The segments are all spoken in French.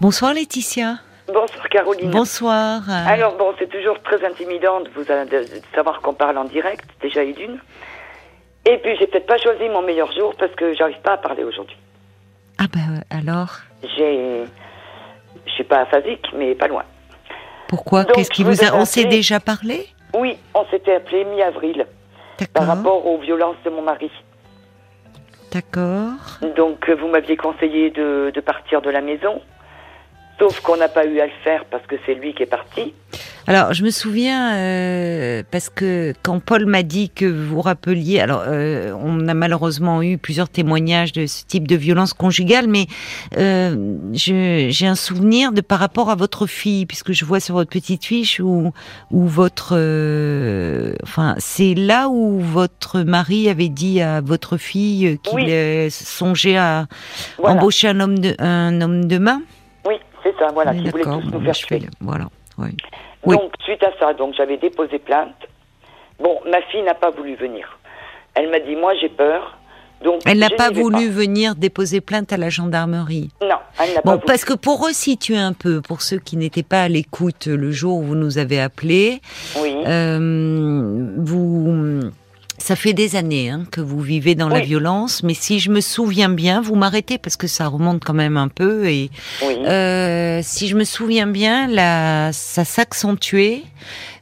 Bonsoir Laetitia. Bonsoir Caroline. Bonsoir. Alors bon, c'est toujours très intimidant de vous de, savoir qu'on parle en direct, déjà et d'une. Et puis j'ai peut-être pas choisi mon meilleur jour parce que j'arrive pas à parler aujourd'hui. Ah ben alors? J'ai, je suis pas aphasique, mais pas loin. Pourquoi? Qu'est-ce qui vous vous a On s'est déjà parlé? Oui, on s'était appelé mi-avril par rapport aux violences de mon mari. D'accord. Donc euh, vous m'aviez conseillé de, de partir de la maison, sauf qu'on n'a pas eu à le faire parce que c'est lui qui est parti. Alors, je me souviens euh, parce que quand Paul m'a dit que vous rappeliez, alors euh, on a malheureusement eu plusieurs témoignages de ce type de violence conjugale, mais euh, j'ai un souvenir de par rapport à votre fille, puisque je vois sur votre petite fiche où, où votre, euh, enfin, c'est là où votre mari avait dit à votre fille qu'il Oui. euh, songeait à Voilà. embaucher un homme de, un homme de main. C'est ça, voilà, qui voulait tous nous Bon, faire tuer. Voilà. Oui. Oui. Donc, suite à ça, donc j'avais déposé plainte. Bon, ma fille n'a pas voulu venir. Elle m'a dit, moi j'ai peur. Donc, Elle n'a pas voulu venir déposer plainte à la gendarmerie. Non, elle n'a pas voulu. parce que pour resituer un peu, pour ceux qui n'étaient pas à l'écoute le jour où vous nous avez appelés, Oui, euh, ça fait des années hein, que vous vivez dans la violence, mais si je me souviens bien, vous m'arrêtez parce que ça remonte quand même un peu et oui. euh, si je me souviens bien, là, ça s'accentuait.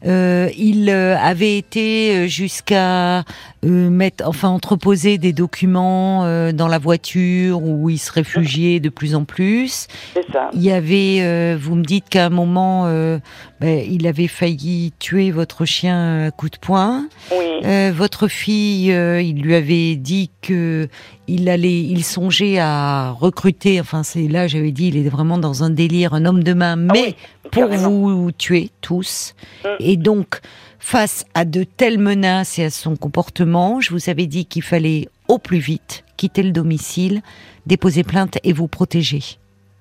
Euh, il euh, avait été euh, jusqu'à euh, mettre, enfin entreposer des documents euh, dans la voiture où il se réfugiait de plus en plus. c'est ça. Il y avait, euh, vous me dites qu'à un moment, euh, ben, il avait failli tuer votre chien à coup de poing. Oui, Euh, votre fille, euh, il lui avait dit que il allait, il songeait à recruter. Enfin, c'est là, j'avais dit, il est vraiment dans un délire, un homme de main, mais Ah oui, pour carrément. vous tuer tous. Mm. Et donc, face à de telles menaces et à son comportement, je vous avais dit qu'il fallait au plus vite quitter le domicile, déposer plainte et vous protéger.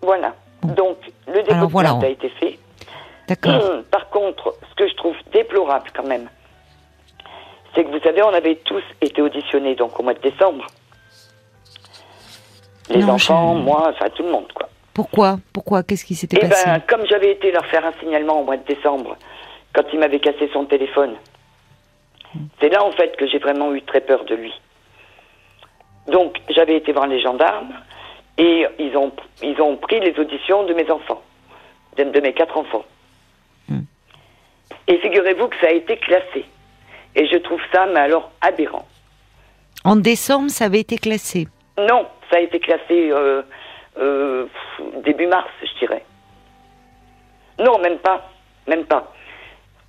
voilà. Bon. Donc, le dépôt Alors, de voilà, plainte on- a été fait. D'accord. Par contre, ce que je trouve déplorable quand même, c'est que vous savez, on avait tous été auditionnés donc au mois de décembre. Les Non, enfants, je- moi, enfin tout le monde, quoi. Pourquoi? Pourquoi? Qu'est-ce qui s'était Eh passé? ben, comme j'avais été leur faire un signalement au mois de décembre, quand il m'avait cassé son téléphone, c'est là en fait que j'ai vraiment eu très peur de lui. Donc, j'avais été voir les gendarmes et ils ont, ils ont pris les auditions de mes enfants, de, de mes quatre enfants. Hmm. Et figurez-vous que ça a été classé. Et je trouve ça, mais alors, aberrant. En décembre, ça avait été classé. Non, ça a été classé euh, euh, début mars, je dirais. Non, même pas. Même pas.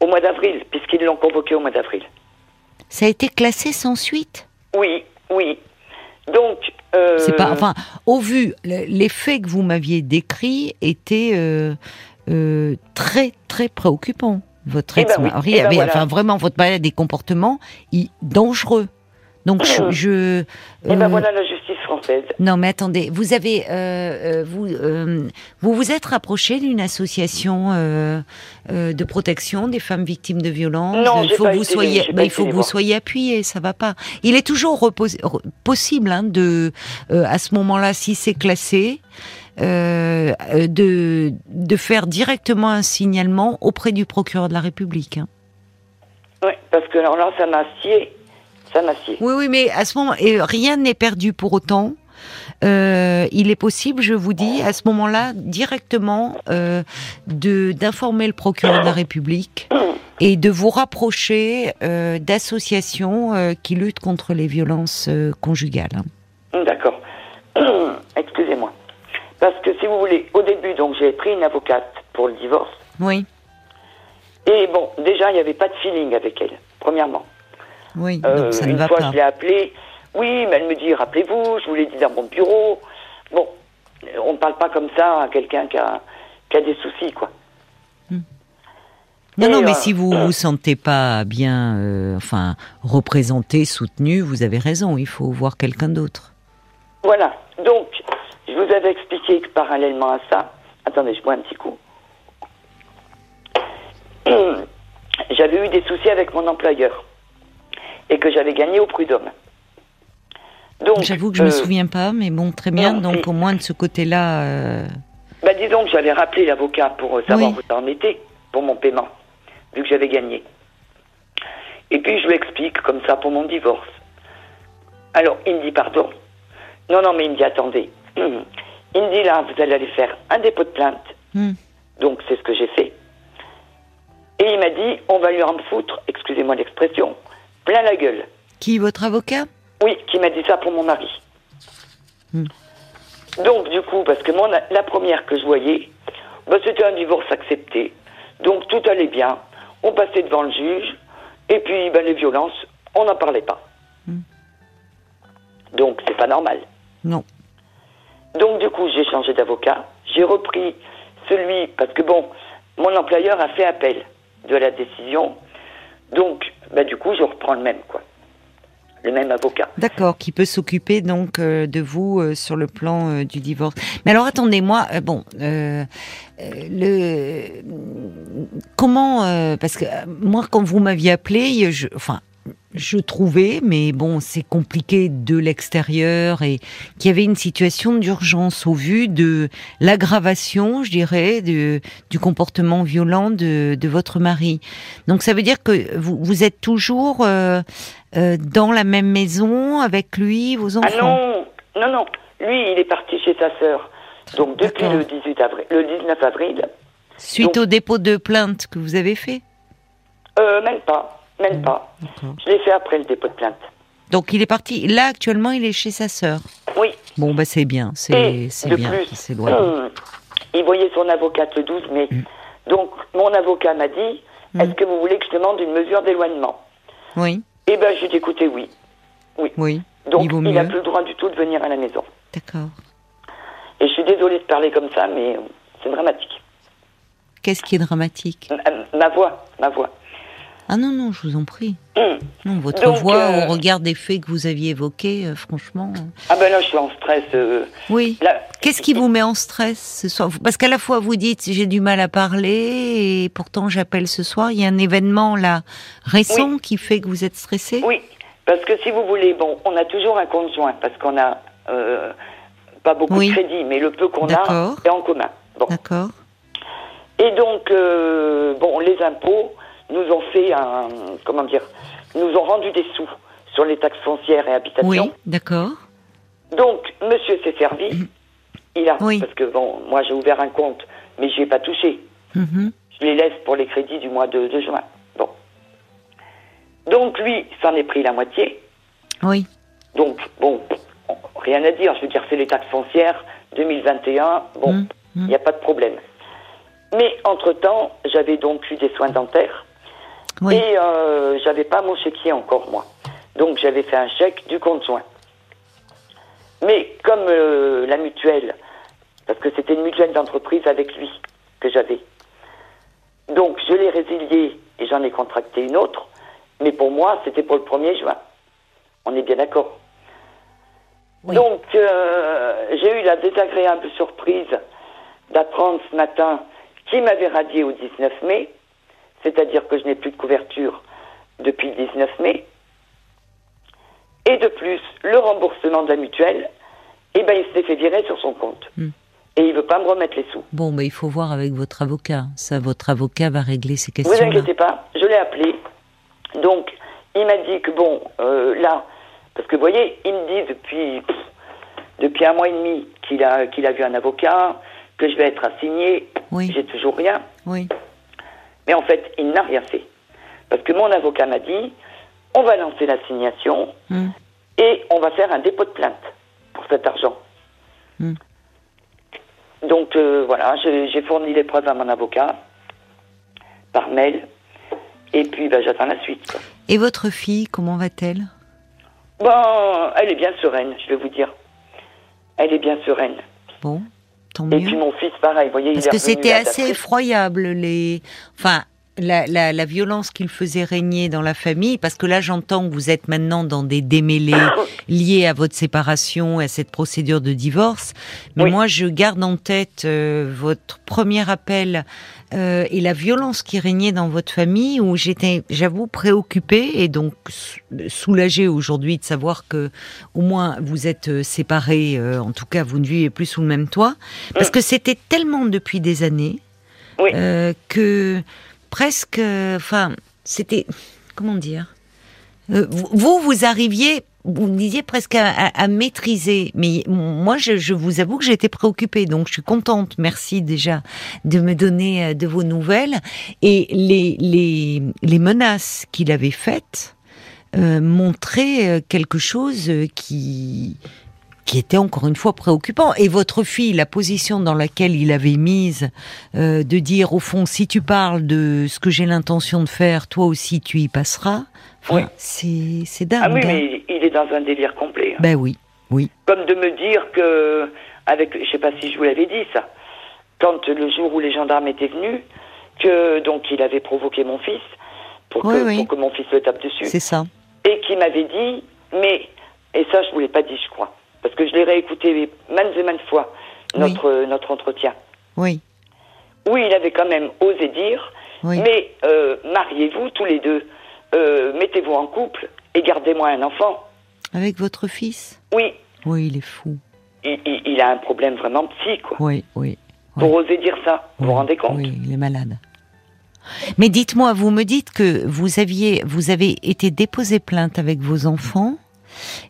Au mois d'avril, puisqu'ils l'ont convoqué au mois d'avril. Ça a été classé sans suite? Oui, oui. Donc. Euh, C'est pas, enfin, au vu, le- les faits que vous m'aviez décrits étaient euh, euh, très très préoccupants. Votre Eh ben oui, ex-mari eh ben voilà. enfin, vraiment, votre mari a des comportements dangereux. Donc, je, je Et ben voilà la justice française. non, mais attendez, vous avez, euh, euh, vous, euh, vous vous êtes rapproché d'une association euh, de protection des femmes victimes de violences? Non, il faut pas que vous été- soyez, bah, il faut que vous voir. soyez appuyé, ça va pas. Il est toujours possible hein, de, à ce moment-là, si c'est classé. de, de faire directement un signalement auprès du procureur de la République. hein. Oui, parce que alors là, ça m'a scié. Ça. Oui, oui, mais à ce moment, et rien n'est perdu pour autant. Euh, il est possible, je vous dis, à ce moment-là, directement euh, de d'informer le procureur de la République et de vous rapprocher euh, d'associations qui luttent contre les violences conjugales. hein. D'accord. Excusez-moi. Parce que si vous voulez, au début, donc j'ai pris une avocate pour le divorce. Oui, Et bon, déjà, il n'y avait pas de feeling avec elle, premièrement. Oui, Euh, donc ça ne une va fois, pas. je l'ai appelée. Oui, mais elle me dit, rappelez-vous, je vous l'ai dit dans mon bureau. Bon, on ne parle pas comme ça à quelqu'un qui a, qui a des soucis, quoi. Non, Et, non, mais euh, si vous vous sentez pas bien, euh, enfin, représenté, soutenu, vous avez raison. Il faut voir quelqu'un d'autre. Voilà. Donc, je vous avais expliqué que parallèlement à ça, attendez, je bois un petit coup. J'avais eu des soucis avec mon employeur et que j'avais gagné au prud'homme. Donc, J'avoue que je me euh, souviens pas, mais bon, très bien. non, Donc si. au moins de ce côté-là, euh, Bah, disons que j'avais rappelé l'avocat pour euh, savoir Oui. où ça en était, pour mon paiement, vu que j'avais gagné. Et puis je lui explique comme ça pour mon divorce. Alors, il me dit pardon. Non, non, mais il me dit attendez. Il me dit là, vous allez aller faire un dépôt de plainte. Hmm. Donc, c'est ce que j'ai fait. Et il m'a dit, on va lui en foutre, excusez-moi l'expression, plein la gueule. Qui, votre avocat? Oui, qui m'a dit ça pour mon mari. Hmm. Donc, du coup, parce que mon, la première que je voyais, bah, c'était un divorce accepté. Donc, tout allait bien. On passait devant le juge. Et puis, bah, les violences, on n'en parlait pas. Hmm. Donc, c'est pas normal. Non. Donc, du coup, j'ai changé d'avocat. J'ai repris celui, parce que bon, mon employeur a fait appel de la décision. Donc, bah, du coup, je reprends le même, quoi. Le même avocat. D'accord, qui peut s'occuper donc euh, de vous euh, sur le plan euh, du divorce. Mais alors attendez, moi, bon, le comment parce que moi quand vous m'aviez appelé, je, enfin. Je trouvais, mais bon, c'est compliqué de l'extérieur et qu'il y avait une situation d'urgence au vu de l'aggravation, je dirais, de, du comportement violent de, de votre mari. Donc ça veut dire que vous, vous êtes toujours euh, euh, dans la même maison avec lui, vos enfants? Ah non, non, non. Lui, il est parti chez sa sœur. Donc, depuis le 18 avril, le 19 avril, Suite Donc- au dépôt de plainte que vous avez fait? Euh, même pas, même pas. Je l'ai fait après le dépôt de plainte. Donc il est parti. Là actuellement, il est chez sa sœur. Oui. Bon bah c'est bien, c'est bien, plus, c'est loin. hum, il voyait son avocate le 12 mai. Mm. Donc, mon avocat m'a dit, est-ce que vous voulez que je demande une mesure d'éloignement? Oui, Eh ben, j'ai dit, écoutez, oui. oui. Donc, il n'a plus le droit du tout de venir à la maison. D'accord. Et je suis désolée de parler comme ça, mais c'est dramatique. Qu'est-ce qui est dramatique? Ma, ma voix, ma voix. Ah non non, je vous en prie. Hum. Non, votre Donc, voix euh, au regard des faits que vous aviez évoqués, euh, franchement. euh, Ah ben là, je suis en stress. euh, Oui. Qu'est-ce qui vous met en stress ce soir? Parce qu'à la fois vous dites j'ai du mal à parler et pourtant j'appelle ce soir. Il y a un événement là récent qui fait que vous êtes stressé. Oui, parce que si vous voulez, bon, on a toujours un compte joint, parce qu'on a pas beaucoup Oui. de crédit, mais le peu qu'on a est en commun. Bon. D'accord. Et donc, euh, bon, les impôts nous ont fait un, comment dire, nous ont rendu des sous sur les taxes foncières et habitations. Oui, d'accord. Donc, monsieur s'est servi. Il a, Oui. parce que bon, moi j'ai ouvert un compte, mais je ai pas touché. Mhm. Je les laisse pour les crédits du mois de, de juin. Bon. Donc lui, s'en est pris la moitié. Oui. Donc, bon, rien à dire. Je veux dire, c'est les taxes foncières 2021. Bon, Mm, il n'y a pas de problème. Mais entre-temps, j'avais donc eu des soins dentaires. Oui. Et euh, j'avais pas mon chéquier encore, moi. Donc, j'avais fait un chèque du compte soins. Mais comme euh, la mutuelle, parce que c'était une mutuelle d'entreprise avec lui que j'avais. Donc, je l'ai résilié et j'en ai contracté une autre. Mais pour moi, c'était pour le 1er juin. On est bien d'accord. Oui. Donc, euh, j'ai eu la désagréable surprise d'apprendre ce matin qu'il m'avait radié au 19 mai, c'est-à-dire que je n'ai plus de couverture depuis le 19 mai. Et de plus, le remboursement de la mutuelle, eh ben, il s'est fait virer sur son compte. Hmm. Et il veut pas me remettre les sous. Bon, mais il faut voir avec votre avocat. Ça, votre avocat va régler ces Vous questions-là. inquiétez pas, je l'ai appelé. Donc, il m'a dit que bon, euh, là, parce que vous voyez, il me dit depuis, pff, depuis un mois et demi qu'il a, qu'il a vu un avocat, que je vais être assigné. Oui. J'ai toujours rien. Oui. Mais en fait, il n'a rien fait. Parce que mon avocat m'a dit, on va lancer l'assignation Hmm. et on va faire un dépôt de plainte pour cet argent. Hmm. Donc euh, voilà, j'ai fourni les preuves à mon avocat par mail. Et puis ben, j'attends la suite. quoi. Et votre fille, comment va-t-elle? Bon, elle est bien sereine, je vais vous dire. Elle est bien sereine. Bon, tant Et puis mon fils, pareil, vous voyez, Parce il que c'était assez effroyable, les. Enfin, la, la, la violence qu'il faisait régner dans la famille, parce que là j'entends que vous êtes maintenant dans des démêlés liés à votre séparation et à cette procédure de divorce, mais Oui. moi je garde en tête euh, votre premier appel euh, et la violence qui régnait dans votre famille, où j'étais, j'avoue, préoccupée et donc sou- soulagée aujourd'hui de savoir que au moins vous êtes euh, séparés, euh, en tout cas vous ne vivez plus sous le même toit, parce que c'était tellement depuis des années Oui. euh, que presque, enfin, c'était, comment dire, vous, vous, vous arriviez, vous me disiez presque à, maîtriser, mais moi, je, vous avoue que j'étais préoccupée, donc je suis contente. Merci déjà de me donner euh, de vos nouvelles et les menaces qu'il avait faites euh, montraient euh, quelque chose euh, qui était encore une fois préoccupant. Et votre fille, la position dans laquelle il avait mise, euh, de dire au fond, si tu parles de ce que j'ai l'intention de faire, toi aussi tu y passeras. Oui. c'est c'est dingue. Ah oui, hein. mais il est dans un délire complet. hein. Ben oui, oui. Comme de me dire que, avec, je sais pas si je vous l'avais dit ça, quand le jour où les gendarmes étaient venus, que donc il avait provoqué mon fils pour que, Oui, pour que mon fils le tape dessus, C'est ça. et qui m'avait dit, mais et ça je vous l'ai pas dit, je crois, parce que je l'ai réécouté maintes et maintes fois Oui. notre notre entretien. Oui, Oui, il avait quand même osé dire, oui. mais euh, mariez-vous tous les deux, euh, mettez-vous en couple et gardez-moi un enfant. Avec votre fils Oui, Oui, il est fou. il, il- il a un problème vraiment psy, quoi. Oui, oui. Pour oser dire ça, vous oui, vous rendez compte Oui, il est malade. Mais dites-moi, vous me dites que vous aviez, vous avez été déposé plainte avec vos enfants.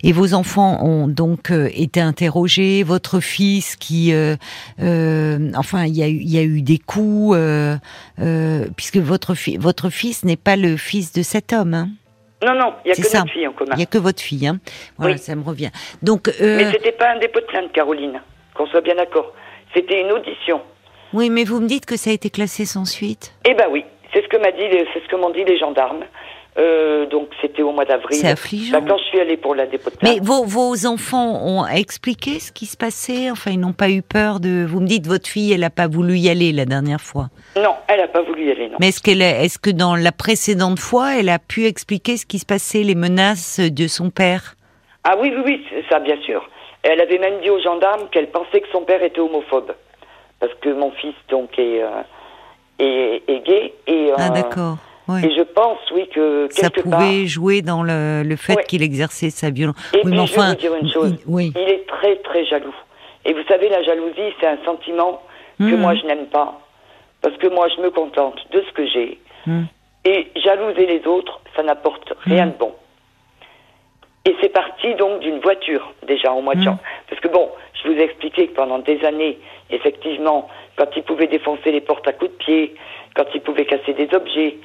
Et vos enfants ont donc euh, été interrogés. Votre fils, qui, euh, euh, enfin, il y a eu, il y a eu des coups, puisque votre fi- votre fils n'est pas le fils de cet homme. Hein. Non, non, il n'y a que ça. notre fille en commun. Il y a que votre fille. Hein. Voilà, Oui. ça me revient. Donc, euh, Mais c'était pas un dépôt de plainte, Caroline, qu'on soit bien d'accord. C'était une audition. oui, mais vous me dites que ça a été classé sans suite. Eh ben oui, c'est ce que m'a dit, c'est ce que m'ont dit les gendarmes. Euh, donc c'était au mois d'avril. C'est affligeant. Bah, quand je suis allée pour la dépôt de Mais vos, vos enfants ont expliqué ce qui se passait? Enfin, ils n'ont pas eu peur de... Vous me dites, votre fille, elle n'a pas voulu y aller la dernière fois. Non, elle n'a pas voulu y aller, non. Mais est-ce qu'elle, est- est-ce que dans la précédente fois, elle a pu expliquer ce qui se passait, les menaces de son père? Ah oui, oui, oui, ça, bien sûr. Elle avait même dit aux gendarmes qu'elle pensait que son père était homophobe. Parce que mon fils, donc, est, euh, est, est gay. Et, Ah, euh, d'accord. Et je pense, oui, que Ça quelque part... pouvait jouer dans le, le fait qu'il exerçait sa violence. Et oui, puis, mais je vais enfin, vous dire une chose. il- oui. Il est très, très jaloux. Et vous savez, la jalousie, c'est un sentiment que Mhm. moi, je n'aime pas. Parce que moi, je me contente de ce que j'ai. Mhm. Et jalouser les autres, ça n'apporte rien Mhm. de bon. Et c'est parti donc d'une voiture, déjà, au mois de janvier. Parce que bon, je vous ai expliqué que pendant des années, effectivement, quand il pouvait défoncer les portes à coups de pied, quand il pouvait casser des objets,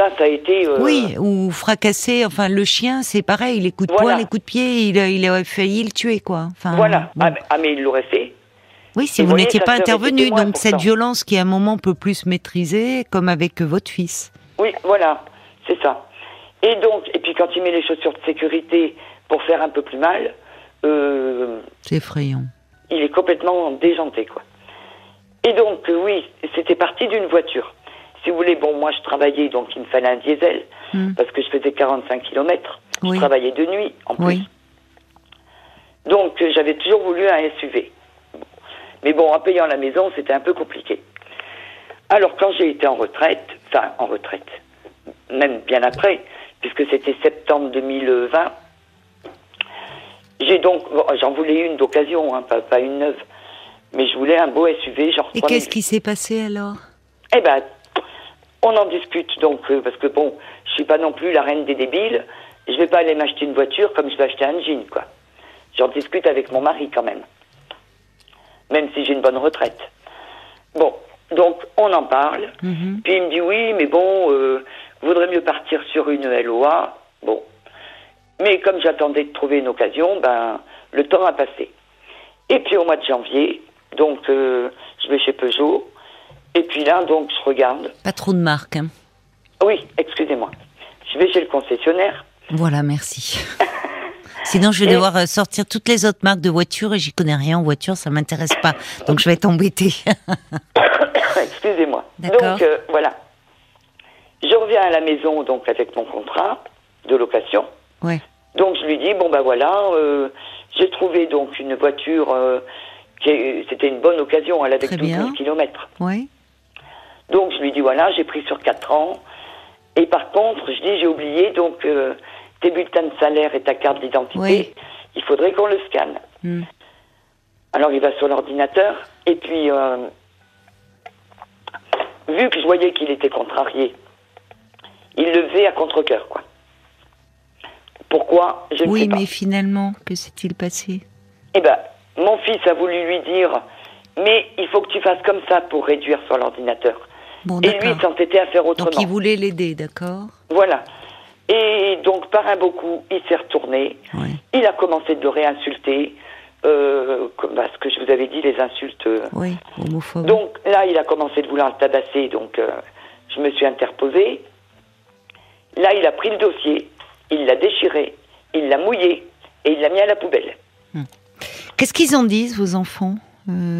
ça, ça a été... euh, Oui, ou fracasser. Enfin, le chien, c'est pareil. Les coups de Voilà. poing, les coups de pied, il, a- il aurait failli le tuer, quoi. Enfin, Voilà. bon. Ah, mais- ah, mais il l'aurait fait. Oui, si Et vous n'étiez pas intervenu, donc cette violence qui à un moment peut plus se maîtriser, comme avec votre fils. Oui, voilà, c'est ça. Et donc, et puis quand il met les chaussures de sécurité pour faire un peu plus mal, euh, C'est effrayant. il est complètement déjanté, quoi. Et donc, euh, oui, c'était parti d'une voiture. Si vous voulez, bon, moi je travaillais, donc il me fallait un diesel, Hmm. parce que je faisais 45 kilomètres. Oui. Je travaillais de nuit, en plus. Oui. Donc, euh, j'avais toujours voulu un SUV. Mais bon, en payant la maison, c'était un peu compliqué. Alors, quand j'ai été en retraite, enfin, en retraite, même bien après, puisque c'était septembre 2020, j'ai donc, bon, j'en voulais une d'occasion, hein, pas, pas une neuve, mais je voulais un beau SUV, genre Et 3000. qu'est-ce qui s'est passé alors? Eh ben, on en discute donc, euh, parce que bon, je suis pas non plus la reine des débiles. Je vais pas aller m'acheter une voiture comme je vais acheter un jean, quoi. J'en discute avec mon mari quand même. Même si j'ai une bonne retraite. Bon, donc on en parle. Mhm. Puis il me dit oui, mais bon, euh, vaudrait mieux partir sur une LOA. Bon. Mais comme j'attendais de trouver une occasion, ben, le temps a passé. Et puis au mois de janvier, donc euh, je vais chez Peugeot. Et puis là, donc je regarde. Pas trop de marques. hein. Oui, excusez-moi. Je vais chez le concessionnaire. Voilà, merci. Sinon, je vais Et- devoir euh, sortir toutes les autres marques de voitures et j'y connais rien en voiture, ça m'intéresse pas. Donc, je vais être embêtée. excusez-moi. Donc euh, voilà. Je reviens à la maison donc avec mon contrat de location. Ouais. Donc je lui dis bon ben voilà, euh, j'ai trouvé donc une voiture euh, c'était une bonne occasion, elle avait Très 12 000 bien. kilomètres. Ouais. Donc je lui dis voilà, j'ai pris sur 4 ans. Et par contre, je dis j'ai oublié donc euh, tes bulletins de salaire et ta carte d'identité, Oui. il faudrait qu'on le scanne. Hmm. Alors il va sur l'ordinateur et puis euh, vu que je voyais qu'il était contrarié, il le faisait à contre-cœur quoi. Pourquoi? Je ne Oui, sais pas. mais finalement, que s'est-il passé? Eh ben, mon fils a voulu lui dire, mais il faut que tu fasses comme ça pour réduire sur l'ordinateur. Bon, Et lui, il s'entêtait à faire autrement. Donc il voulait l'aider, d'accord Voilà. Et donc, par un beau coup, il s'est retourné. Ouais. Il a commencé de le réinsulter. Euh, comme bah, ce que je vous avais dit, les insultes. euh. Oui, homophobe. Donc là, il a commencé de vouloir le tabasser. Donc, euh, je me suis interposée. Là, il a pris le dossier, il l'a déchiré, il l'a mouillé et il l'a mis à la poubelle. Qu'est-ce qu'ils en disent, vos enfants,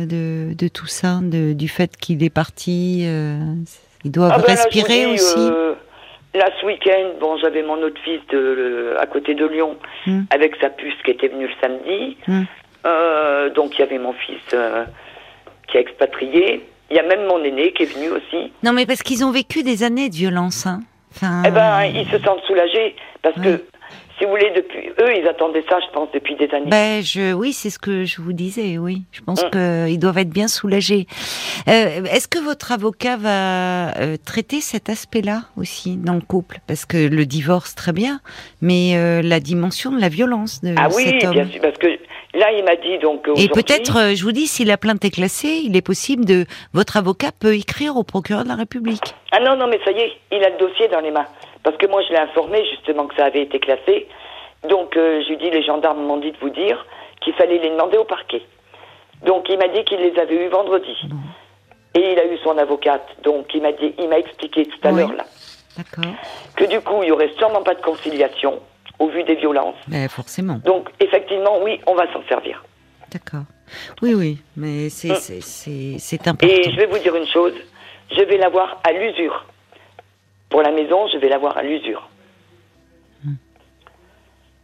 de, de tout ça, de- du fait qu'il est parti euh, Ils doivent Ah ben là, respirer dis, aussi euh, là, ce week-end, bon, j'avais mon autre fils de, à côté de Lyon Hmm. avec sa puce qui était venu le samedi. Hmm. Euh, donc, il y avait mon fils euh, qui a expatrié. Il y a même mon aîné qui est venu aussi. Non, mais parce qu'ils ont vécu des années de violence. Hein. Enfin, Eh ben, ils se sentent soulagés parce Oui. que, si vous voulez, depuis eux, ils attendaient ça, je pense, depuis des années. Ben, je, oui, c'est ce que je vous disais, oui. Je pense Mm. qu'ils doivent être bien soulagés. Euh, Est-ce que votre avocat va euh, traiter cet aspect-là aussi dans le couple? Parce que le divorce, très bien, mais euh, la dimension de la violence de ah oui, homme. bien sûr, parce que là, il m'a dit donc. Et peut-être, euh, je vous dis, si la plainte est classée, il est possible de. Votre avocat peut écrire au procureur de la République. Ah non, non, mais ça y est, il a le dossier dans les mains. Parce que moi, je l'ai informé justement que ça avait été classé. Donc, euh, je lui dis, les gendarmes m'ont dit de vous dire qu'il fallait les demander au parquet. Donc, il m'a dit qu'il les avait eus vendredi. Et il a eu son avocate. Donc, il m'a dit, il m'a expliqué tout à Oui. l'heure là que du coup, il y aurait sûrement pas de conciliation au vu des violences. Ben, forcément. Donc, effectivement, oui, on va s'en servir. D'accord. Oui, oui, mais c'est Mm. c'est important. Et je vais vous dire une chose, je vais l'avoir à l'usure. Pour la maison, je vais l'avoir à l'usure.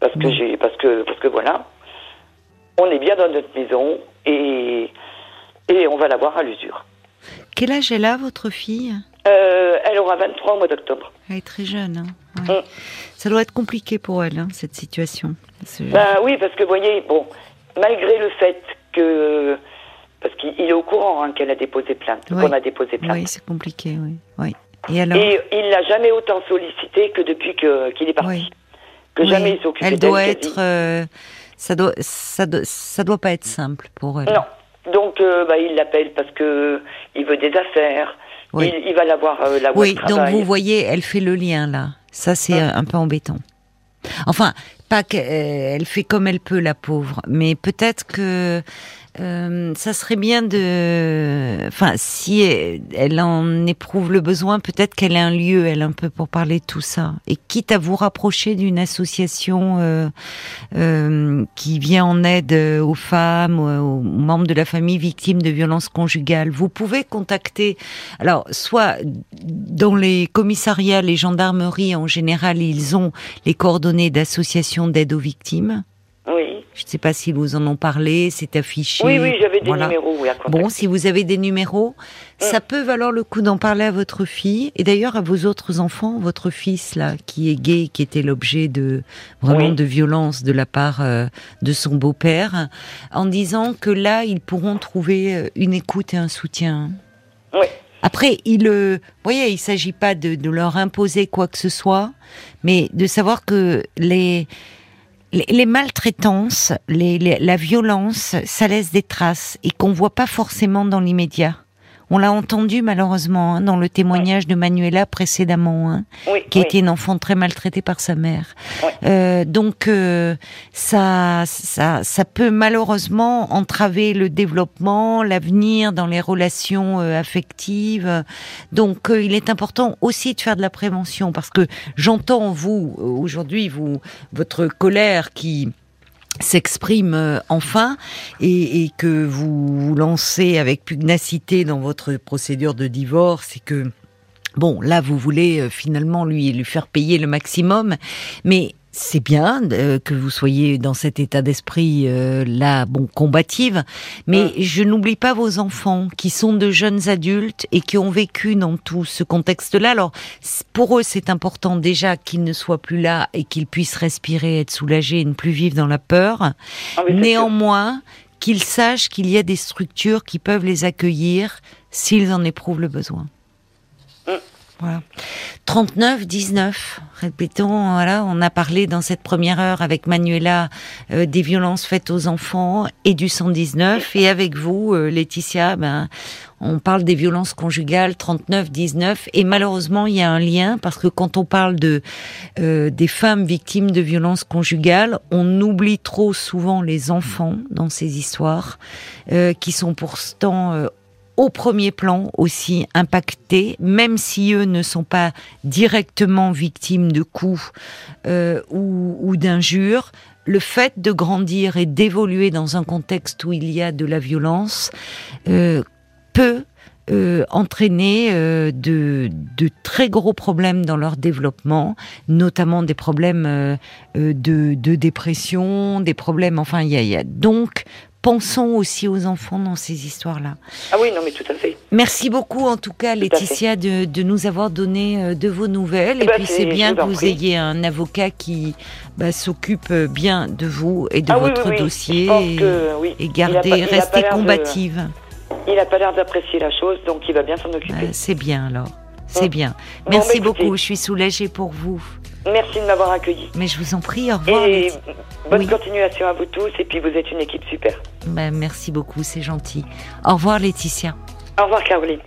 Parce que j'ai parce que parce que voilà, on est bien dans notre maison et et on va l'avoir à l'usure. Quel âge elle a, votre fille? Euh, elle aura 23 au mois d'octobre. Elle est très jeune. Hein ouais. Mm. Ça doit être compliqué pour elle, hein, cette situation. Ce- Ben oui, parce que vous voyez, bon, malgré le fait que parce qu'il il est au courant hein, qu'elle a déposé plainte, Oui. qu'on a déposé plainte. Oui, c'est compliqué, oui. oui. Et alors Et il l'a jamais autant sollicité que depuis que qu'il est parti. Oui. Que Oui. jamais il s'est occupé Elle doit être. euh, ça doit, ça doit, ça doit pas être simple pour elle. Non. Donc, euh, bah, il l'appelle parce que il veut des affaires. Oui. Il, il va l'avoir euh, où Oui, donc vous voyez, elle fait le lien là. Ça, c'est un peu embêtant. Enfin, pas qu'elle fait comme elle peut, la pauvre, mais peut-être que euh, ça serait bien de. Enfin, si elle, en éprouve le besoin, peut-être qu'elle a un lieu, elle, un peu pour parler de tout ça. Et quitte à vous rapprocher d'une association euh, euh, qui vient en aide euh, aux femmes, aux membres de la famille victimes de violences conjugales, vous pouvez contacter. Alors, soit dans les commissariats, les gendarmeries en général, ils ont les coordonnées d'associations d'aide aux victimes. Je ne sais pas s'ils vous en ont parlé, c'est affiché. Oui, oui, j'avais des Voilà. numéros oui, à contacter. Bon, si vous avez des numéros, ça peut valoir le coup d'en parler à votre fille et d'ailleurs à vos autres enfants, votre fils là qui est gay, qui était l'objet de vraiment Oui. de violence de la part euh, de son beau-père, en disant que là ils pourront trouver euh, une écoute et un soutien. Oui. Après, il, euh, vous voyez, il s'agit pas de, de leur imposer quoi que ce soit, mais de savoir que les les, maltraitances, la violence, ça laisse des traces et qu'on voit pas forcément dans l'immédiat. On l'a entendu malheureusement hein, dans le témoignage de Manuela précédemment, hein, Oui, qui oui. était une enfant très maltraitée par sa mère. Euh, donc euh, ça, ça, ça peut malheureusement entraver le développement, l'avenir dans les relations euh, affectives. Donc euh, il est important aussi de faire de la prévention parce que j'entends vous aujourd'hui vous votre colère qui s'exprime euh, enfin et, que vous vous lancez avec pugnacité dans votre procédure de divorce et que Bon, là, vous voulez euh, finalement lui lui faire payer le maximum, mais c'est bien euh, que vous soyez dans cet état d'esprit euh, là, bon, combative, mais je n'oublie pas vos enfants qui sont de jeunes adultes et qui ont vécu dans tout ce contexte-là. Alors, pour eux, c'est important déjà qu'ils ne soient plus là et qu'ils puissent respirer, être soulagés et ne plus vivre dans la peur. Ah oui, Néanmoins, qu'ils sachent qu'il y a des structures qui peuvent les accueillir s'ils en éprouvent le besoin. Mm. Voilà. 39, 19. Répétons, on a parlé dans cette première heure avec Manuela euh, des violences faites aux enfants et du 119. Et avec vous, euh, Laetitia, ben, on parle des violences conjugales 39, 19. Et malheureusement, il y a un lien parce que quand on parle de euh, des femmes victimes de violences conjugales, on oublie trop souvent les enfants dans ces histoires qui sont pourtant au premier plan aussi impactés, même si eux ne sont pas directement victimes de coups euh, ou, ou d'injures. Le fait de grandir et d'évoluer dans un contexte où il y a de la violence euh, peut euh, entraîner euh, de, de très gros problèmes dans leur développement, notamment des problèmes euh, euh, de, de dépression, des problèmes. Enfin, il y a, y a donc pensons aussi aux enfants dans ces histoires-là. Ah oui, non, mais tout à fait. Merci beaucoup en tout cas Laetitia de, de nous avoir donné euh, de vos nouvelles. Eh Et ben, puis c'est- bien que vous prie. ayez un avocat qui bah, s'occupe bien de vous et de ah votre oui, oui. dossier et, que, et garder, rester de- combative. Il n'a pas l'air d'apprécier la chose, donc il va bien s'en occuper. Ouais, c'est bien alors. C'est Bon. bien. Bon, Merci bah, beaucoup. Je suis soulagée pour vous. Merci de m'avoir accueilli. Mais je vous en prie. Au revoir. Et bonne Oui. continuation à vous tous, et puis vous êtes une équipe super. Bah, merci beaucoup. C'est gentil. Au revoir Laetitia. Au revoir, Caroline.